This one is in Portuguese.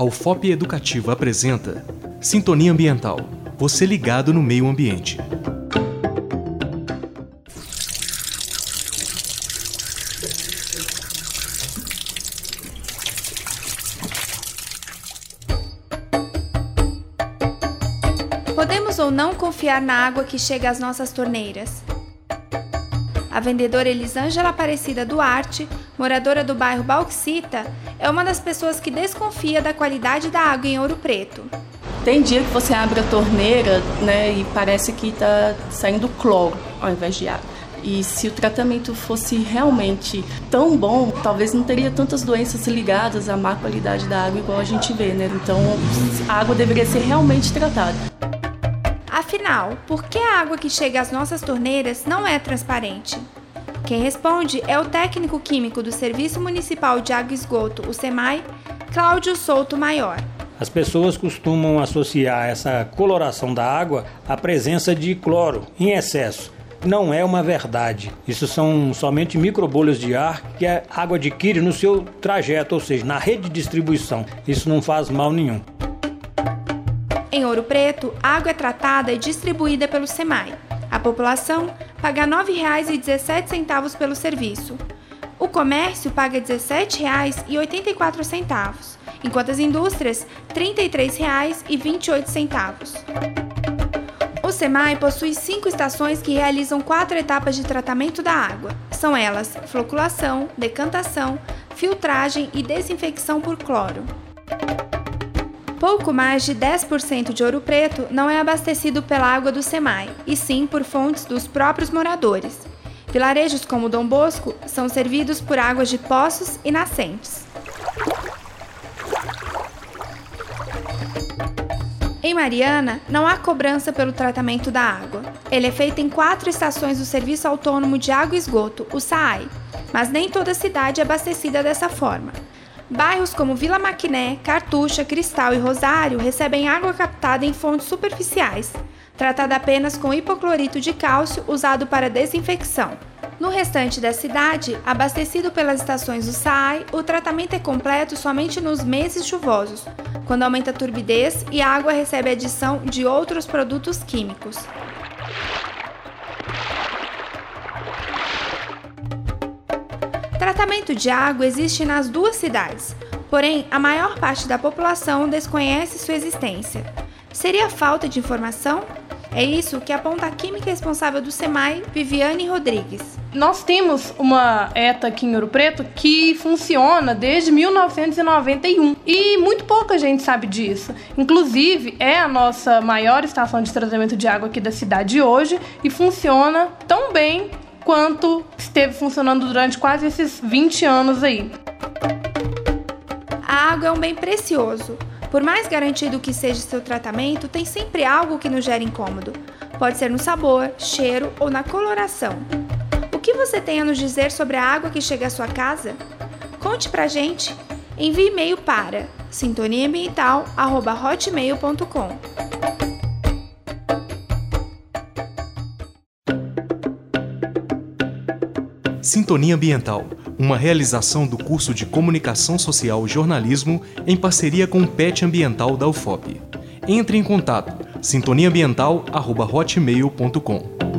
A UFOP Educativa apresenta Sintonia Ambiental. Você ligado no meio ambiente. Podemos ou não confiar na água que chega às nossas torneiras? A vendedora Elisângela Aparecida Duarte, moradora do bairro Bauxita, é uma das pessoas que desconfia da qualidade da água em Ouro Preto. Tem dia que você abre a torneira né, e parece que está saindo cloro ao invés de água. E se o tratamento fosse realmente tão bom, talvez não teria tantas doenças ligadas à má qualidade da água igual a gente vê, né? Então a água deveria ser realmente tratada. Afinal, por que a água que chega às nossas torneiras não é transparente? Quem responde é o técnico químico do Serviço Municipal de Água e Esgoto, o SEMAI, Cláudio Souto Maior. As pessoas costumam associar essa coloração da água à presença de cloro em excesso. Não é uma verdade. Isso são somente microbolhas de ar que a água adquire no seu trajeto, ou seja, na rede de distribuição. Isso não faz mal nenhum. Em Ouro Preto, a água é tratada e distribuída pelo SEMAI. A população paga R$ 9,17 pelo serviço. O comércio paga R$ 17,84, enquanto as indústrias R$ 33,28. O SEMAI possui cinco estações que realizam quatro etapas de tratamento da água. São elas floculação, decantação, filtragem e desinfecção por cloro. Pouco mais de 10% de Ouro Preto não é abastecido pela água do SEMAI, e sim por fontes dos próprios moradores. Vilarejos como Dom Bosco são servidos por águas de poços e nascentes. Em Mariana, não há cobrança pelo tratamento da água. Ele é feito em quatro estações do Serviço Autônomo de Água e Esgoto, o SAAI, mas nem toda cidade é abastecida dessa forma. Bairros como Vila Maquiné, Cartucha, Cristal e Rosário recebem água captada em fontes superficiais, tratada apenas com hipoclorito de cálcio usado para desinfecção. No restante da cidade, abastecido pelas estações do SAI, o tratamento é completo somente nos meses chuvosos, quando aumenta a turbidez e a água recebe adição de outros produtos químicos. Tratamento de água existe nas duas cidades, porém a maior parte da população desconhece sua existência. Seria falta de informação? É isso que aponta a química responsável do SEMAI, Viviane Rodrigues. Nós temos uma ETA aqui em Ouro Preto que funciona desde 1991 e muito pouca gente sabe disso. Inclusive, é a nossa maior estação de tratamento de água aqui da cidade hoje e funciona tão bem quanto esteve funcionando durante quase esses 20 anos aí. A água é um bem precioso. Por mais garantido que seja seu tratamento, tem sempre algo que nos gera incômodo. Pode ser no sabor, cheiro ou na coloração. O que você tem a nos dizer sobre a água que chega à sua casa? Conte pra gente. Envie e-mail para sintoniaambiental@hotmail.com. Sintonia Ambiental, uma realização do curso de Comunicação Social e Jornalismo em parceria com o PET Ambiental da UFOP. Entre em contato sintoniaambiental@hotmail.com.